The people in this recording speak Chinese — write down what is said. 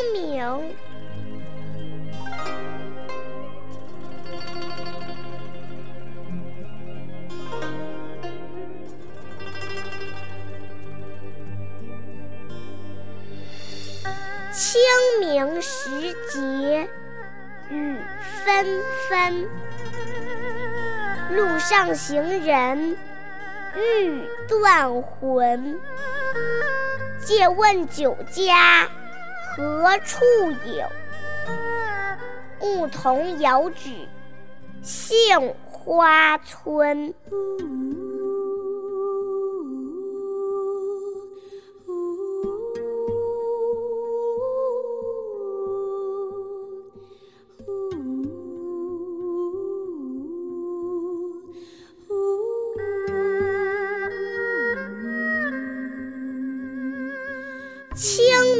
清明，清明时节雨纷纷，路上行人欲断魂。借问酒家。何处有？牧童遥指杏花村。清